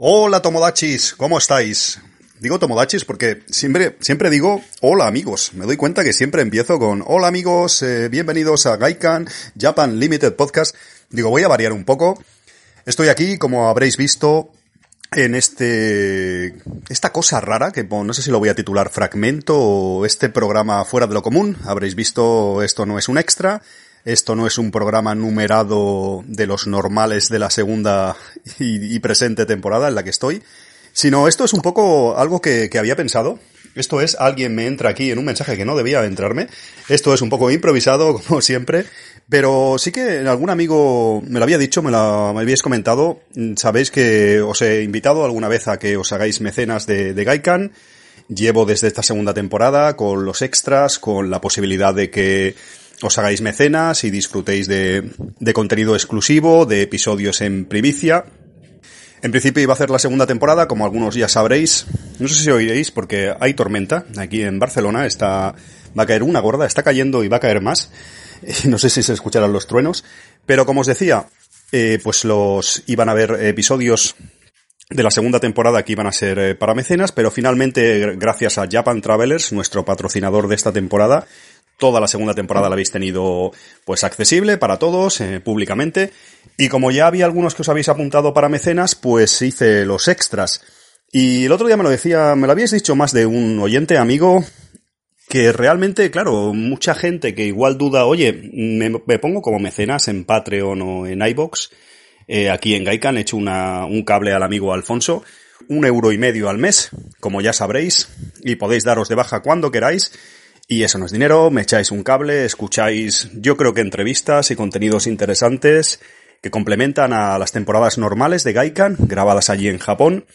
Hola Tomodachis, ¿cómo estáis? Digo Tomodachis porque siempre, digo hola amigos. Me doy cuenta que siempre empiezo con hola amigos, eh, bienvenidos a Gaikan Japan Limited Podcast. Digo, voy a variar un poco. Estoy aquí, como habréis visto, en este, esta cosa rara que no sé si lo voy a titular fragmento o este programa fuera de lo común. Habréis visto, esto no es un extra. Esto no es un programa numerado de los normales de la segunda y, presente temporada en la que estoy, sino esto es un poco algo que, había pensado. Esto es, alguien me entra aquí en un mensaje que no debía entrarme. Esto es un poco improvisado, como siempre, pero sí que algún amigo me lo había dicho, me lo me habíais comentado. Sabéis que os he invitado alguna vez a que os hagáis mecenas de, de Gaikan. Llevo desde esta segunda temporada con los extras, con la posibilidad de que os hagáis mecenas y disfrutéis de, de contenido exclusivo, de episodios en primicia. En principio iba a hacer la segunda temporada, como algunos ya sabréis. No sé si oiréis porque hay tormenta aquí en Barcelona. Está, va a caer una gorda, está cayendo y va a caer más. No sé si se escucharán los truenos. Pero como os decía, eh, pues los iban a haber episodios de la segunda temporada que iban a ser eh, para mecenas, pero finalmente, gracias a Japan Travelers, nuestro patrocinador de esta temporada, toda la segunda temporada la habéis tenido pues accesible para todos, eh, públicamente. Y como ya había algunos que os habéis apuntado para mecenas, pues hice los extras. Y el otro día me lo decía, me lo habíais dicho más de un oyente amigo, que realmente, claro, mucha gente que igual duda, oye, me, pongo como mecenas en Patreon o en iBox, eh, aquí en Gaikan he hecho un cable al amigo Alfonso, un euro y medio al mes, como ya sabréis, y podéis daros de baja cuando queráis. Y eso no es dinero, me echáis un cable, escucháis, yo creo que entrevistas y contenidos interesantes que complementan a las temporadas normales de Gaikan, grabadas allí en Japón.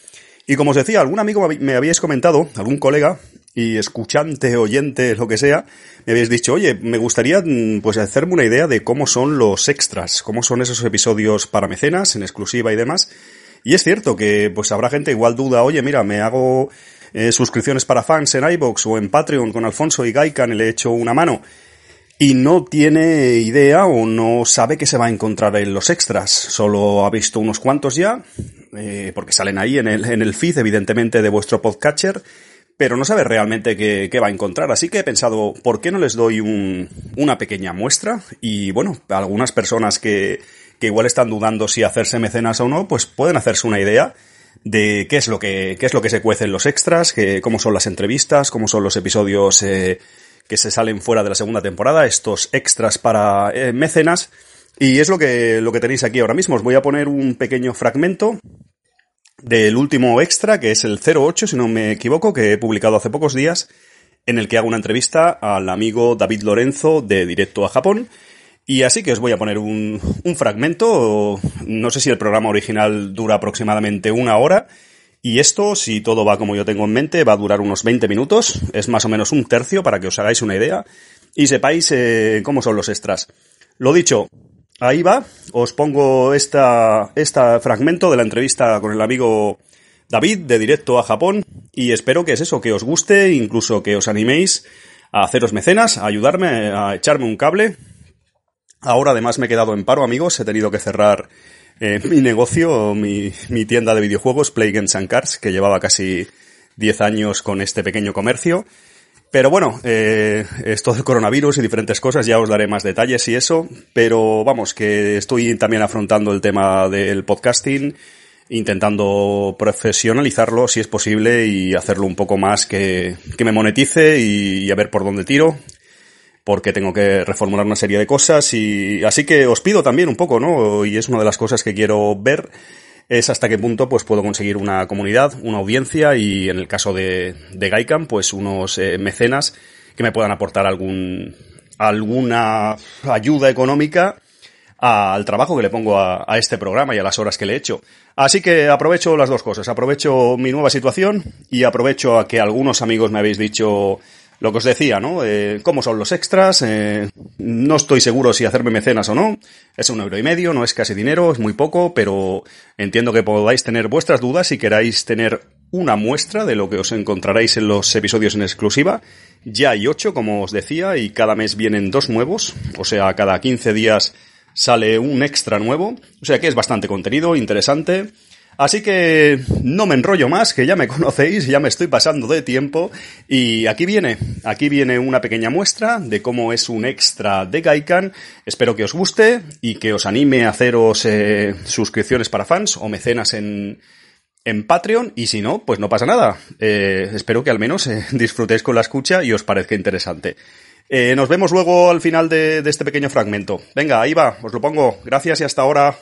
Y como os decía, algún amigo me habíais comentado, algún colega, y escuchante, oyente, lo que sea, me habéis dicho, oye, me gustaría mm, pues hacerme una idea de cómo son los extras, cómo son esos episodios para mecenas, en exclusiva y demás. Y es cierto que pues habrá gente igual duda, oye, mira, me hago eh, suscripciones para fans en iBox o en Patreon con Alfonso y Gaikan y le he hecho una mano y no tiene idea o no sabe que se va a encontrar en los extras. Solo ha visto unos cuantos ya, eh, porque salen ahí en el, en el feed, evidentemente, de vuestro podcatcher, pero no sabe realmente qué, qué, va a encontrar. Así que he pensado, ¿por qué no les doy un, una pequeña muestra? Y bueno, algunas personas que, que igual están dudando si hacerse mecenas o no, pues pueden hacerse una idea de qué es lo que, qué es lo que se cuece en los extras, que, cómo son las entrevistas, cómo son los episodios eh, que se salen fuera de la segunda temporada, estos extras para eh, mecenas. Y es lo que, lo que tenéis aquí ahora mismo. Os voy a poner un pequeño fragmento del último extra, que es el 08, si no me equivoco, que he publicado hace pocos días, en el que hago una entrevista al amigo David Lorenzo de Directo a Japón, y así que os voy a poner un, un fragmento, no sé si el programa original dura aproximadamente una hora, y esto, si todo va como yo tengo en mente, va a durar unos 20 minutos, es más o menos un tercio para que os hagáis una idea. Y sepáis eh, cómo son los extras. Lo dicho, ahí va, os pongo esta, esta fragmento de la entrevista con el amigo David de Directo a Japón. Y espero que es eso, que os guste, incluso que os animéis a haceros mecenas, a ayudarme, a echarme un cable Ahora además me he quedado en paro, amigos. He tenido que cerrar eh, mi negocio, mi, tienda de videojuegos, Play Games and Cards, que llevaba casi 10 años con este pequeño comercio. Pero bueno, eh, esto del coronavirus y diferentes cosas, ya os daré más detalles y eso. Pero vamos, que estoy también afrontando el tema del podcasting, intentando profesionalizarlo si es posible y hacerlo un poco más que, que me monetice y a ver por dónde tiro porque tengo que reformular una serie de cosas y así que os pido también un poco, ¿no? Y es una de las cosas que quiero ver es hasta qué punto pues puedo conseguir una comunidad, una audiencia y en el caso de, de Gaikan pues unos eh, mecenas que me puedan aportar algún alguna ayuda económica al trabajo que le pongo a, a, este programa y a las horas que le he hecho. Así que aprovecho las dos cosas. Aprovecho mi nueva situación y aprovecho a que algunos amigos me habéis dicho lo que os decía, ¿no? Eh, ¿Cómo son los extras? Eh, no estoy seguro si hacerme mecenas o no. Es un euro y medio, no es casi dinero, es muy poco, pero entiendo que podáis tener vuestras dudas si queráis tener una muestra de lo que os encontraréis en los episodios en exclusiva. Ya hay ocho, como os decía, y cada mes vienen dos nuevos, o sea, cada 15 días sale un extra nuevo, o sea que es bastante contenido, interesante. Así que no me enrollo más, que ya me conocéis, ya me estoy pasando de tiempo. Y aquí viene, aquí viene una pequeña muestra de cómo es un extra de Gaikan. Espero que os guste y que os anime a haceros eh, suscripciones para fans o mecenas en, en Patreon. Y si no, pues no pasa nada. Eh, espero que al menos eh, disfrutéis con la escucha y os parezca interesante. nos vemos luego al final de, de este pequeño fragmento. Venga, ahí va, os lo pongo. Gracias y hasta ahora.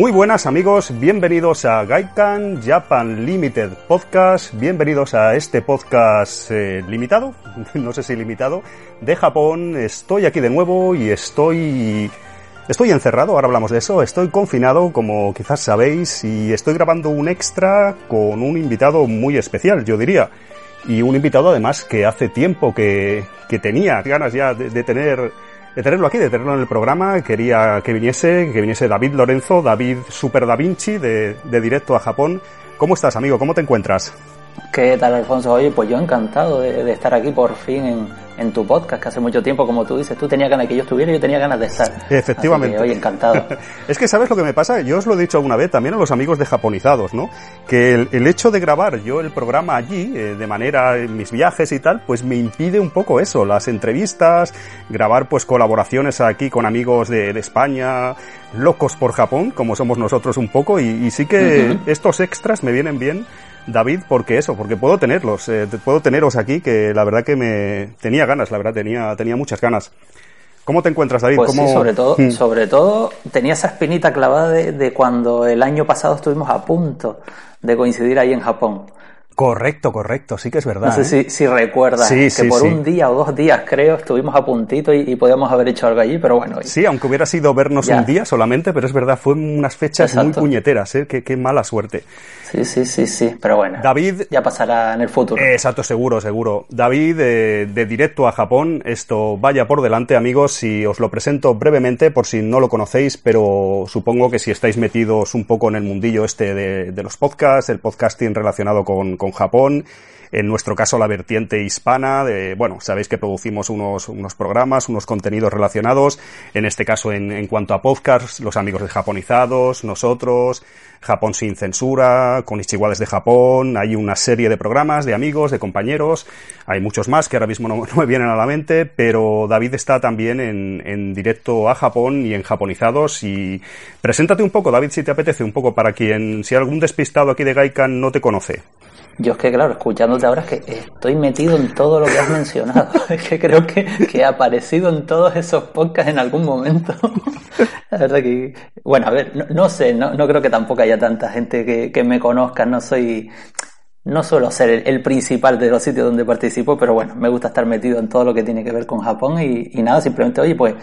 Muy buenas amigos, bienvenidos a Gaikan Japan Limited Podcast, bienvenidos a este podcast eh, limitado, no sé si limitado, de Japón. Estoy aquí de nuevo y estoy Estoy encerrado, ahora hablamos de eso, estoy confinado, como quizás sabéis, y estoy grabando un extra con un invitado muy especial, yo diría. Y un invitado además que hace tiempo que, que tenía ganas ya de tener de tenerlo aquí, de tenerlo en el programa. Quería que viniese, que viniese David Lorenzo, David Super Da Vinci, de, de directo a Japón. ¿Cómo estás, amigo? ¿Cómo te encuentras? ¿Qué tal, Alfonso? Oye, pues yo encantado de, estar aquí por fin en, en, tu podcast, que hace mucho tiempo, como tú dices, tú tenías ganas de que yo estuviera y yo tenía ganas de estar. Efectivamente. Oye, encantado. es que, ¿sabes lo que me pasa? Yo os lo he dicho alguna vez también a los amigos de Japonizados, ¿no? Que el, hecho de grabar yo el programa allí, eh, de manera en mis viajes y tal, pues me impide un poco eso, las entrevistas, grabar pues colaboraciones aquí con amigos de, España, locos por Japón, como somos nosotros un poco, y, sí que estos extras me vienen bien David, porque eso, porque puedo tenerlos, eh, puedo teneros aquí, que la verdad que me tenía ganas, la verdad tenía, tenía muchas ganas. ¿Cómo te encuentras, David? Pues sí, sobre todo, hmm. sobre todo tenía esa espinita clavada de, cuando el año pasado estuvimos a punto de coincidir ahí en Japón. Correcto, correcto, sí que es verdad. No sé ¿eh? si, recuerdas que por un día o dos días, creo, estuvimos a puntito y, podíamos haber hecho algo allí, pero bueno. Sí, aunque hubiera sido vernos un día solamente, pero es verdad, fue unas fechas muy puñeteras, ¿eh? qué mala suerte. Sí, sí, sí, sí, pero bueno. David. Ya pasará en el futuro. Exacto, seguro, seguro. David, de, directo a Japón, esto vaya por delante, amigos, y os lo presento brevemente por si no lo conocéis, pero supongo que si estáis metidos un poco en el mundillo este de, los podcasts, el podcasting relacionado con, con Japón, en nuestro caso la vertiente hispana, de, bueno, sabéis que producimos unos, unos programas, unos contenidos relacionados, en este caso en, cuanto a podcasts, los amigos de Japonizados, nosotros, Japón sin censura, con Ichiguales de Japón, hay una serie de programas de amigos, de compañeros, hay muchos más que ahora mismo no, me vienen a la mente, pero David está también en, en, directo a Japón y en Japonizados y preséntate un poco, David, si te apetece, un poco para quien, si algún despistado aquí de Gaikan no te conoce. Yo es que, claro, escuchándote ahora es que estoy metido en todo lo que has mencionado. es que creo que, que he aparecido en todos esos podcasts en algún momento. La verdad que, bueno, a ver, no, sé, no, no, creo que tampoco haya tanta gente que, que me conozca. No soy, no suelo ser el, principal de los sitios donde participo, pero bueno, me gusta estar metido en todo lo que tiene que ver con Japón y, y nada, simplemente, oye, pues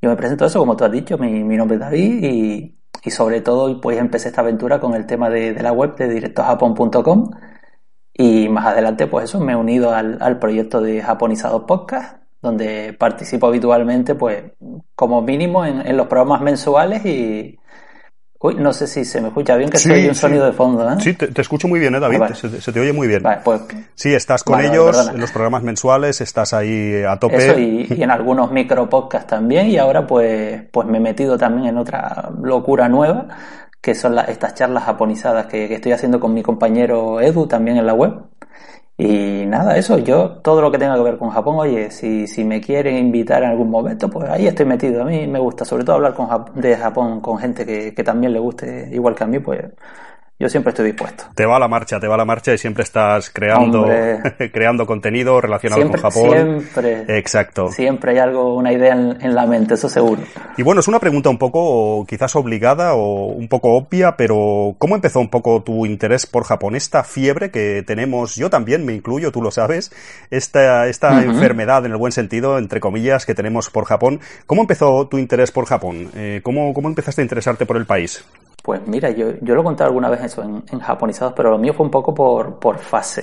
yo me presento eso, como tú has dicho, mi, nombre es David y, y sobre todo, pues empecé esta aventura con el tema de, de la web de directojapón.com y más adelante, pues eso, me he unido al, al proyecto de Japonizados Podcast, donde participo habitualmente, pues, como mínimo en, en los programas mensuales y, Uy, no sé si se me escucha bien, que sí, un sonido de fondo, ¿eh? Sí, te, escucho muy bien, ¿eh, David? Ah, se, te oye muy bien. Vale, pues, sí, estás con ellos en los programas mensuales, estás ahí a tope. Eso, y, y en algunos micro podcasts también, y ahora pues, pues me he metido también en otra locura nueva, que son estas charlas japonizadas que, estoy haciendo con mi compañero Edu también en la web. Y nada, eso, yo todo lo que tenga que ver con Japón, oye, si, si me quieren invitar en algún momento, pues ahí estoy metido. A mí me gusta sobre todo hablar con, de Japón con gente que, que también le guste igual que a mí, pues yo siempre estoy dispuesto. Te va la marcha, te va la marcha y siempre estás creando, creando contenido relacionado con Japón. Siempre. Exacto. Siempre hay algo, una idea en, la mente, eso seguro. Y bueno, es una pregunta un poco quizás obligada o un poco obvia, pero ¿cómo empezó un poco tu interés por Japón? Esta fiebre que tenemos, yo también me incluyo, tú lo sabes, esta, esta enfermedad en el buen sentido, entre comillas, que tenemos por Japón. ¿Cómo empezó tu interés por Japón? Eh, ¿cómo, ¿Cómo empezaste a interesarte por el país? Pues mira, yo, yo lo he contado alguna vez eso en, japonizados, pero lo mío fue un poco por, por fase.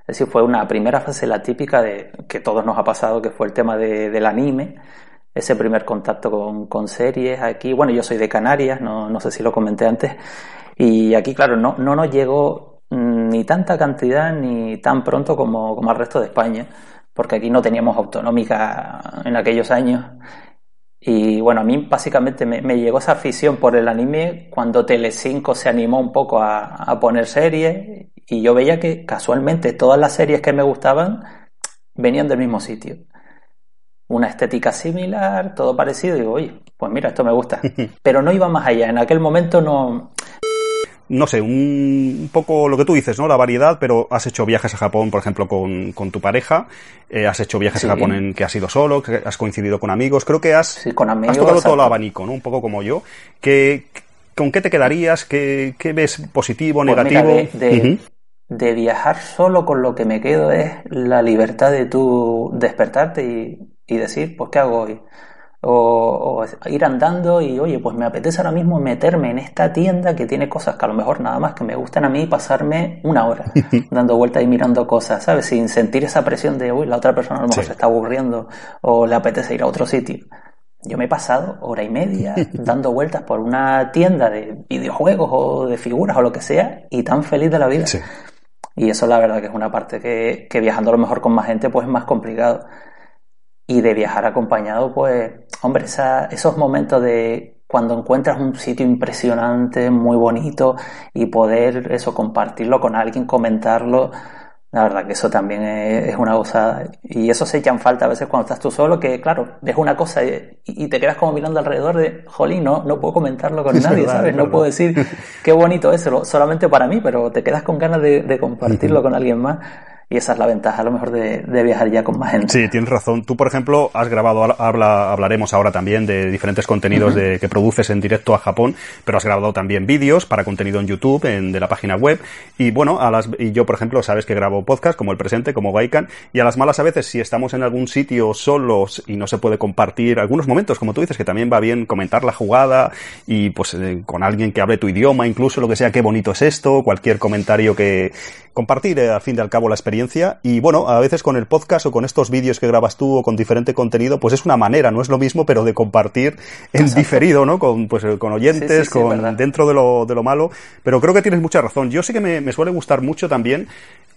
Es decir, fue una primera fase la típica de que todos nos ha pasado, que fue el tema de, del anime. ese primer contacto con, con, series aquí. Bueno, yo soy de Canarias, no, no sé si lo comenté antes, y aquí, claro, no, no nos llegó ni tanta cantidad ni tan pronto como, como al resto de España, porque aquí no teníamos autonómica en aquellos años. Y bueno, a mí básicamente me, llegó esa afición por el anime cuando Telecinco se animó un poco a, a poner series y yo veía que casualmente todas las series que me gustaban venían del mismo sitio. Una estética similar, todo parecido, y digo, oye, pues mira, esto me gusta. Pero no iba más allá, en aquel momento no... No sé, un, poco lo que tú dices, ¿no? La variedad, pero has hecho viajes a Japón, por ejemplo, con, con tu pareja, eh, has hecho viajes a Japón en que has ido solo, que has coincidido con amigos, creo que has, sí, con amigos, has tocado todo el abanico, ¿no? Un poco como yo. Que, ¿Con qué te quedarías? ¿Qué, qué ves positivo, pues negativo? de, de viajar solo con lo que me quedo es la libertad de tú despertarte y, decir, pues, ¿qué hago hoy? O, ir andando y, oye, pues me apetece ahora mismo meterme en esta tienda que tiene cosas que a lo mejor nada más que me gustan a mí y pasarme una hora dando vueltas y mirando cosas, ¿sabes? Sin sentir esa presión de, uy, la otra persona a lo mejor se está aburriendo o le apetece ir a otro sitio. Yo me he pasado hora y media dando vueltas por una tienda de videojuegos o de figuras o lo que sea y tan feliz de la vida. Y eso la verdad que es una parte que, que viajando a lo mejor con más gente pues es más complicado. Y de viajar acompañado pues, hombre, esos momentos de cuando encuentras un sitio impresionante, muy bonito y poder eso compartirlo con alguien, comentarlo, la verdad que eso también es, una gozada. Y eso se echan falta a veces cuando estás tú solo, que claro, es una cosa y, te quedas como mirando alrededor de, jolín, no, no puedo comentarlo con nadie, ¿sabes? No puedo decir qué bonito es, solamente para mí, pero te quedas con ganas de, compartirlo con alguien más. Y esa es la ventaja a lo mejor de, viajar ya con más gente. Sí, tienes razón. Tú, por ejemplo, has grabado, habla, hablaremos ahora también de diferentes contenidos de, que produces en directo a Japón, pero has grabado también vídeos para contenido en YouTube, en, de la página web. Y bueno, a las, y yo, por ejemplo, sabes que grabo podcast como el presente, como Gaikan, y a las malas a veces, si estamos en algún sitio solos y no se puede compartir algunos momentos, como tú dices, que también va bien comentar la jugada y pues eh, con alguien que hable tu idioma, incluso lo que sea, qué bonito es esto, cualquier comentario que compartir, eh, al fin y al cabo, la experiencia y bueno, a veces con el podcast o con estos vídeos que grabas tú o con diferente contenido, pues es una manera, no es lo mismo, pero de compartir en diferido, ¿no? Con, pues, con oyentes, con dentro de lo, de lo malo. Pero creo que tienes mucha razón. Yo sí que me, me suele gustar mucho también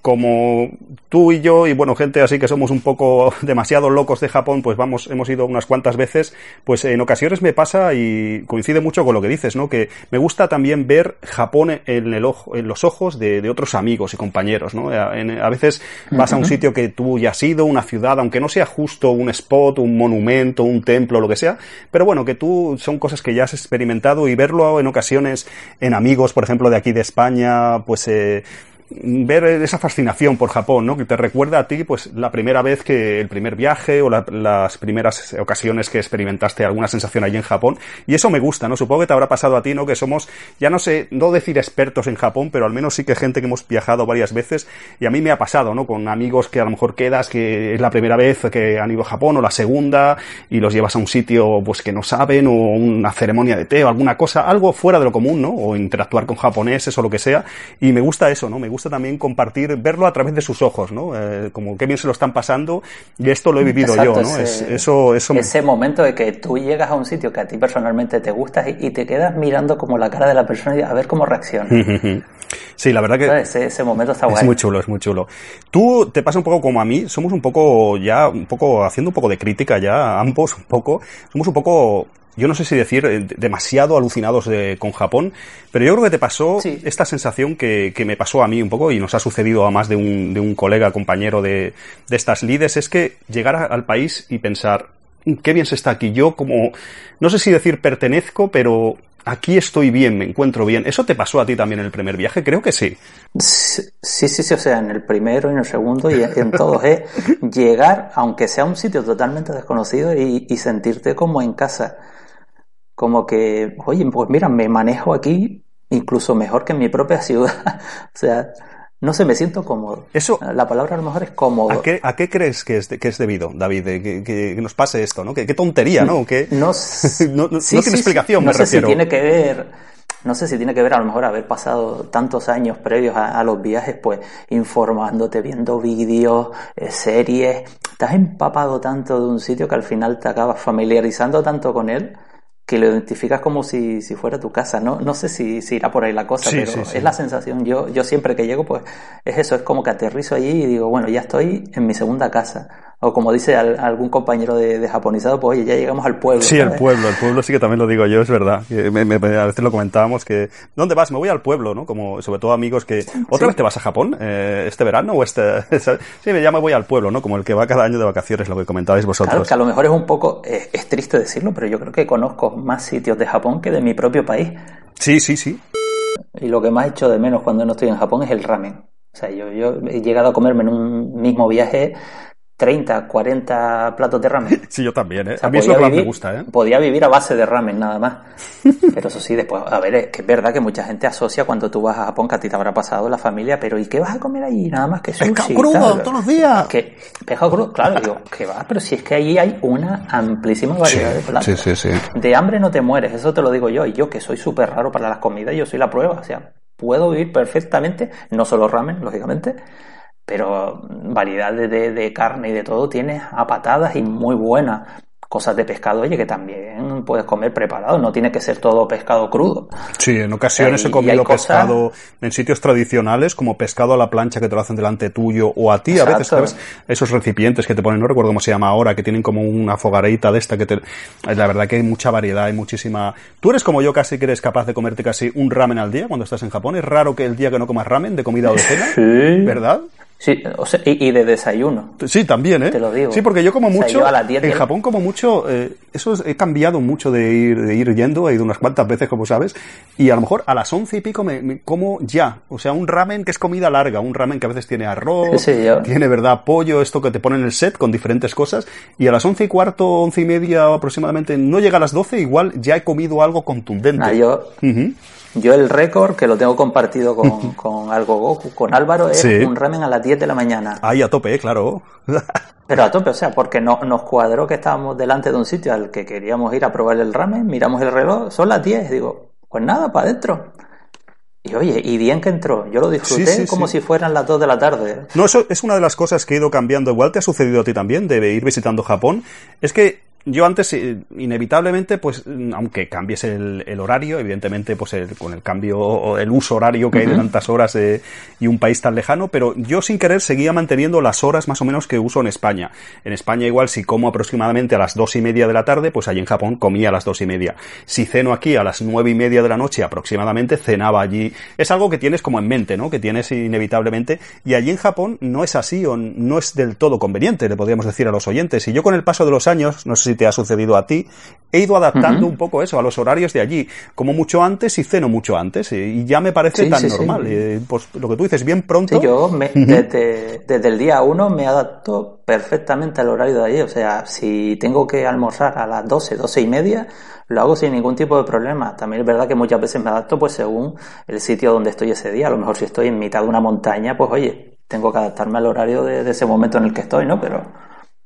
como tú y yo y bueno, gente así que somos un poco demasiado locos de Japón, pues vamos, hemos ido unas cuantas veces, pues en ocasiones me pasa y coincide mucho con lo que dices, ¿no? Que me gusta también ver Japón en el ojo, en los ojos de, de otros amigos y compañeros, ¿no? a veces vas a un sitio que tú ya has ido, una ciudad, aunque no sea justo un spot, un monumento, un templo, lo que sea, pero bueno, que tú son cosas que ya has experimentado y verlo en ocasiones en amigos, por ejemplo, de aquí de España, pues eh, ver esa fascinación por Japón, ¿no? Que te recuerda a ti, pues, la primera vez que, el primer viaje o las primeras ocasiones que experimentaste alguna sensación allí en Japón. Y eso me gusta, ¿no? Supongo que te habrá pasado a ti, ¿no? Que somos, ya no sé, no decir expertos en Japón, pero al menos sí que gente que hemos viajado varias veces. Y a mí me ha pasado, ¿no? Con amigos que a lo mejor quedas que es la primera vez que han ido a Japón o la segunda y los llevas a un sitio, pues, que no saben o una ceremonia de té o alguna cosa, algo fuera de lo común, ¿no? O interactuar con japoneses o lo que sea. Y me gusta eso, ¿no? Me gusta también compartir, verlo a través de sus ojos, ¿no? Eh, como qué bien se lo están pasando y esto lo he vivido yo, ¿no? Ese, eso, eso ese momento de que tú llegas a un sitio que a ti personalmente te gusta y, te quedas mirando como la cara de la persona y a ver cómo reacciona. Sí, la verdad que ese, ese, momento está guay. Es muy chulo, es muy chulo. Tú te pasa un poco como a mí, somos un poco ya, un poco haciendo un poco de crítica ya, ambos un poco, somos un poco yo no sé si decir eh, demasiado alucinados con Japón, pero yo creo que te pasó esta sensación que, que, me pasó a mí un poco y nos ha sucedido a más de un, de un colega, compañero de, de estas lides, es que llegar al país y pensar, mm, qué bien se está aquí. Yo como, no sé si decir pertenezco, pero aquí estoy bien, me encuentro bien. ¿Eso te pasó a ti también en el primer viaje? Creo que sí. Sí, sí, sí, o sea, en el primero, en el segundo y en todos es llegar, aunque sea un sitio totalmente desconocido, y, y sentirte como en casa como que, oye, pues mira, me manejo aquí incluso mejor que en mi propia ciudad. o sea, no sé, me siento cómodo. Eso, la palabra a lo mejor es cómodo. ¿A qué, a qué crees que es, que es debido, David, que, que, nos pase esto, ¿no? ¿Qué, qué tontería, ¿no? Que, no, no, no, tiene explicación, no sé si tiene que ver no sé si tiene que ver a lo mejor haber pasado tantos años previos a, los viajes, pues informándote, viendo vídeos, eh, series, estás empapado tanto de un sitio que al final te acabas familiarizando tanto con él que lo identificas como si, si fuera tu casa. No, no sé si, si irá por ahí la cosa, pero es la sensación. Yo, yo siempre que llego, pues es eso, es como que aterrizo allí y digo, bueno, ya estoy en mi segunda casa. O como dice algún compañero de, japonizado, pues oye, ya llegamos al pueblo. Sí, el pueblo, el pueblo sí que también lo digo yo, es verdad. a veces lo comentábamos que, ¿dónde vas? Me voy al pueblo, ¿no? Como sobre todo amigos que, ¿otra vez te vas a Japón? Eh, ¿Este verano o este? sí, ya me voy al pueblo, ¿no? Como el que va cada año de vacaciones, lo que comentabais vosotros. Claro, que a lo mejor es un poco, es triste decirlo, pero yo creo que conozco más sitios de Japón que de mi propio país. Sí, sí, sí. Y lo que más echo de menos cuando no estoy en Japón es el ramen. O sea, yo, yo he llegado a comerme en un mismo viaje 30, 40 platos de ramen. Sí, yo también, ¿eh? a mí eso me gusta, ¿eh? Podía vivir a base de ramen nada más. Pero eso sí, después, a ver, es que es verdad que mucha gente asocia cuando tú vas a Japón, que a ti te habrá pasado la familia, pero ¿y qué vas a comer allí? Nada más que sushi. Pescado crudo todos los días. Que, pescado crudo, claro, digo, que va, pero si es que allí hay una amplísima variedad de platos. Sí, sí, sí. De hambre no te mueres, eso te lo digo yo. Y yo, que soy súper raro para las comidas, yo soy la prueba. O sea, puedo vivir perfectamente, no solo ramen, lógicamente, pero variedad de, carne y de todo tienes a patadas y muy buenas. Cosas de pescado, oye, que también puedes comer preparado, no tiene que ser todo pescado crudo. Sí, en ocasiones he comido pescado en sitios tradicionales, como pescado a la plancha que te lo hacen delante tuyo, o a ti a veces, ¿sabes? Esos recipientes que te ponen, no recuerdo cómo se llama ahora, que tienen como una fogareita de esta que te... La verdad que hay mucha variedad, hay muchísima... Tú eres como yo casi que eres capaz de comerte casi un ramen al día cuando estás en Japón. Es raro que el día que no comas ramen de comida o de cena, sí. ¿verdad? Sí, o sea, y, de desayuno. Sí, también, ¿eh? Te lo digo. Sí, porque yo como mucho, en Japón como mucho, eh, eso he cambiado mucho de ir, de ir yendo, he ido unas cuantas veces, como sabes, y a lo mejor a las once y pico me, como ya, o sea, un ramen que es comida larga, un ramen que a veces tiene arroz, tiene, ¿verdad?, pollo, esto que te ponen en el set con diferentes cosas, y a las once y cuarto, once y media aproximadamente, no llega a las doce, igual ya he comido algo contundente. Ah, yo... Yo el récord, que lo tengo compartido con, con Algo Goku, con Álvaro, es un ramen a las 10 de la mañana. Ahí a tope, claro. Pero a tope, o sea, porque no, nos cuadró que estábamos delante de un sitio al que queríamos ir a probar el ramen, miramos el reloj, son las 10, digo, pues nada, para adentro. Y oye, y bien que entró, yo lo disfruté como si fueran las 2 de la tarde. No, eso es una de las cosas que he ido cambiando, igual te ha sucedido a ti también, de ir visitando Japón, es que yo antes, eh, inevitablemente, pues, aunque cambies el, el horario, evidentemente, pues con el cambio, el uso horario que hay de tantas horas eh, y un país tan lejano, pero yo sin querer seguía manteniendo las horas más o menos que uso en España. En España igual si como aproximadamente a las dos y media de la tarde, pues allí en Japón comía a las dos y media. Si ceno aquí a las nueve y media de la noche aproximadamente, cenaba allí. Es algo que tienes como en mente, ¿no? Que tienes inevitablemente. Y allí en Japón no es así o no es del todo conveniente, le podríamos decir a los oyentes. Y yo con el paso de los años, no sé si te ha sucedido a ti, he ido adaptando un poco eso a los horarios de allí, como mucho antes y ceno mucho antes, y ya me parece tan normal. Eh, pues lo que tú dices, bien pronto. yo desde, el día uno me adapto perfectamente al horario de allí, o sea, si tengo que almorzar a las 12, 12 y media, lo hago sin ningún tipo de problema. También es verdad que muchas veces me adapto pues según el sitio donde estoy ese día. A lo mejor si estoy en mitad de una montaña, pues oye, tengo que adaptarme al horario de, de ese momento en el que estoy, ¿no? Pero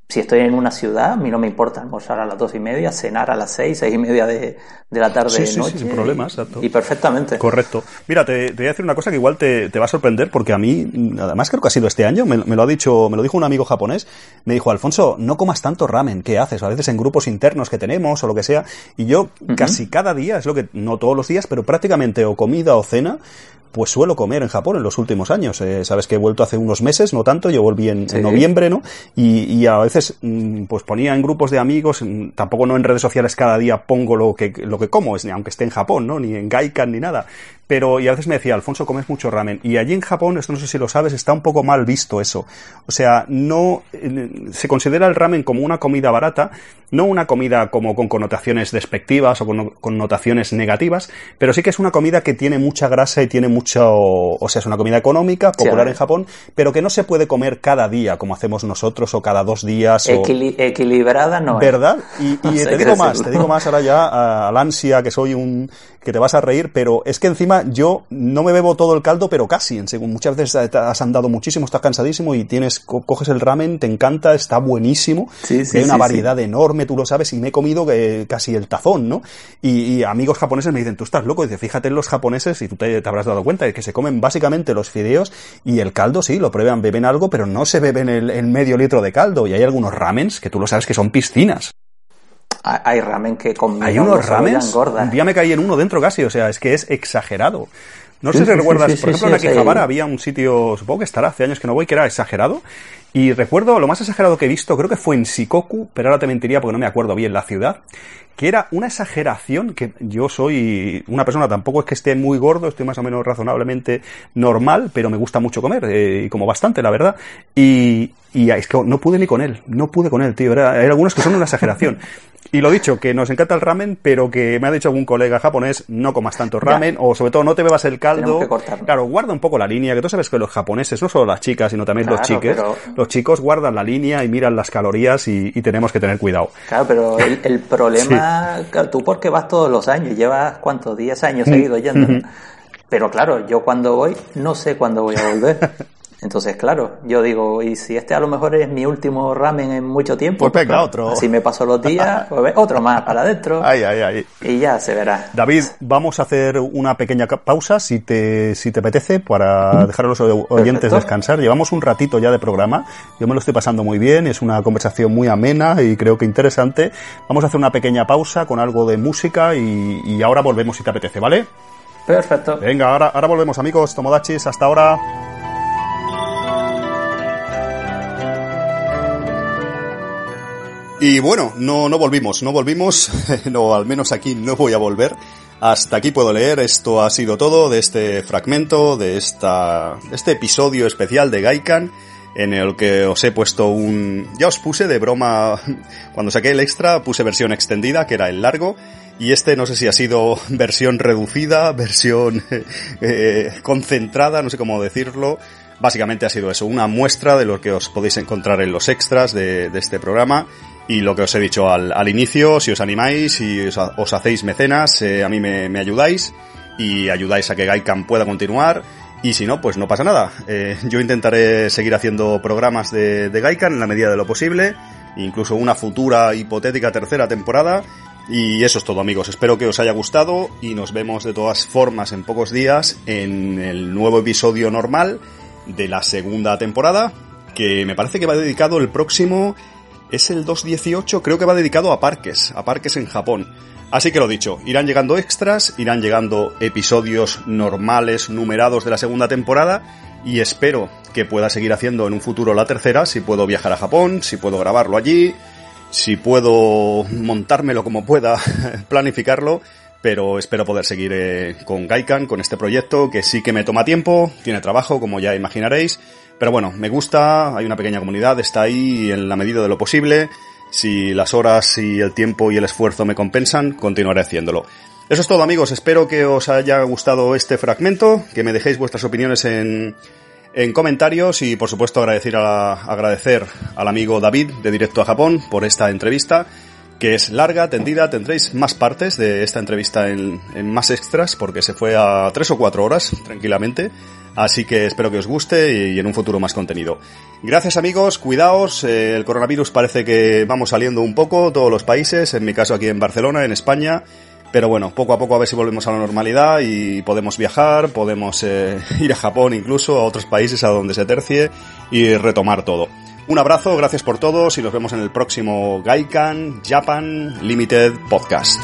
si estoy en una ciudad, a mí no me importa almorzar a las dos y media, cenar a las seis, seis y media de, la tarde sí, sí, noche. sin problema, exacto. Y perfectamente. Correcto. Mira, te, voy a decir una cosa que igual te, va a sorprender, porque a mí, además creo que ha sido este año, me, lo ha dicho, me lo dijo un amigo japonés, me dijo, Alfonso, no comas tanto ramen, ¿qué haces? A veces en grupos internos que tenemos o lo que sea, y yo casi cada día, es lo que, no todos los días, pero prácticamente o comida o cena, pues suelo comer en Japón en los últimos años. Eh, sabes que he vuelto hace unos meses, no tanto, yo volví en, noviembre, ¿no? Y, a veces, mm, pues ponía en grupos de amigos, mm, tampoco no en redes sociales cada día pongo lo que, lo que como, aunque esté en Japón, ¿no? Ni en Gaikan ni nada. Pero, y a veces me decía, Alfonso, comes mucho ramen. Y allí en Japón, esto no sé si lo sabes, está un poco mal visto eso. O sea, no, se considera el ramen como una comida barata, no una comida como con connotaciones despectivas o con connotaciones negativas, pero sí que es una comida que tiene mucha grasa y tiene mucho, o sea, es una comida económica, popular en Japón, pero que no se puede comer cada día como hacemos nosotros o cada dos días. equilibrada no. ¿Verdad? Y, te digo más, te digo más ahora ya al ansia que soy un, que te vas a reír, pero es que encima yo no me bebo todo el caldo, pero casi. En según muchas veces has andado muchísimo, estás cansadísimo y tienes coges el ramen, te encanta, está buenísimo. hay una variedad enorme, tú lo sabes, y me he comido casi el tazón, ¿no? Y, amigos japoneses me dicen, tú estás loco. dice, fíjate en los japoneses, y tú te, habrás dado cuenta, que se comen básicamente los fideos y el caldo sí, lo prueban, beben algo, pero no se beben el, el medio litro de caldo. Y hay algunos ramens que tú lo sabes que son piscinas. Hay ramen que con Hay unos ramens. Un día me caí en uno dentro casi, o sea, es que es exagerado. No sé si recuerdas, por ejemplo, en Akihabara había un sitio, supongo que estará hace años que no voy, que era exagerado. Y recuerdo, lo más exagerado que he visto, creo que fue en Shikoku, pero ahora te mentiría porque no me acuerdo bien la ciudad, que era una exageración, que yo soy una persona, tampoco es que esté muy gordo, estoy más o menos razonablemente normal, pero me gusta mucho comer, eh, y como bastante, la verdad. Y, y es que no pude ni con él, no pude con él, tío. hay algunos que son una exageración. Y lo dicho, que nos encanta el ramen, pero que me ha dicho algún colega japonés, no comas tanto ramen, o sobre todo no te bebas el caldo. claro, guarda un poco la línea, que tú sabes que los japoneses, no solo las chicas, sino también los chiques, los chicos guardan la línea y miran las calorías y, tenemos que tener cuidado. Claro, pero el, problema, tú porque vas todos los años, llevas cuántos, 10 años seguidos yendo. Pero claro, yo cuando voy, no sé cuándo voy a volver. Entonces, claro, yo digo, y si este a lo mejor es mi último ramen en mucho tiempo, pues venga, otro. Si me paso los días, pues otro más para adentro. Ay, ay, ay. Y ya se verá. David, vamos a hacer una pequeña pausa, si te, si te apetece, para dejar a los oyentes descansar. Llevamos un ratito ya de programa, yo me lo estoy pasando muy bien, es una conversación muy amena y creo que interesante. Vamos a hacer una pequeña pausa con algo de música y, y ahora volvemos si te apetece, ¿vale? Perfecto. Venga, ahora, ahora volvemos amigos, Tomodachis, hasta ahora. Y bueno, no, no volvimos, no volvimos, no, al menos aquí no voy a volver. Hasta aquí puedo leer, esto ha sido todo de este fragmento, de esta, este episodio especial de Gaikan, en el que os he puesto un, ya os puse de broma, cuando saqué el extra puse versión extendida, que era el largo, y este no sé si ha sido versión reducida, versión eh, concentrada, no sé cómo decirlo, básicamente ha sido eso, una muestra de lo que os podéis encontrar en los extras de, de este programa y lo que os he dicho al, al inicio, si os animáis, si os, hacéis mecenas, eh, a mí me, me, ayudáis y ayudáis a que Gaikan pueda continuar. Y si no, pues no pasa nada. Eh, yo intentaré seguir haciendo programas de, de Gaikan en la medida de lo posible, incluso una futura hipotética tercera temporada. Y eso es todo amigos, espero que os haya gustado y nos vemos de todas formas en pocos días en el nuevo episodio normal de la segunda temporada, que me parece que va dedicado el próximo es el 218, creo que va dedicado a parques, a parques en Japón. Así que lo dicho, irán llegando extras, irán llegando episodios normales, numerados de la segunda temporada, y espero que pueda seguir haciendo en un futuro la tercera, si puedo viajar a Japón, si puedo grabarlo allí, si puedo montármelo como pueda, planificarlo, pero espero poder seguir eh, con Gaikan, con este proyecto, que sí que me toma tiempo, tiene trabajo, como ya imaginaréis, pero bueno, me gusta, hay una pequeña comunidad, está ahí en la medida de lo posible. Si las horas y el tiempo y el esfuerzo me compensan, continuaré haciéndolo. Eso es todo amigos, espero que os haya gustado este fragmento, que me dejéis vuestras opiniones en, en comentarios y por supuesto agradecer, a, agradecer al amigo David de Directo a Japón por esta entrevista que es larga, tendida, tendréis más partes de esta entrevista en, en, más extras, porque se fue a tres o cuatro horas, tranquilamente. Así que espero que os guste y, en un futuro más contenido. Gracias amigos, cuidaos, eh, el coronavirus parece que vamos saliendo un poco, todos los países, en mi caso aquí en Barcelona, en España. Pero bueno, poco a poco a ver si volvemos a la normalidad y podemos viajar, podemos eh, ir a Japón incluso, a otros países a donde se tercie y retomar todo. Un abrazo, gracias por todos y nos vemos en el próximo Gaikan Japan Limited Podcast.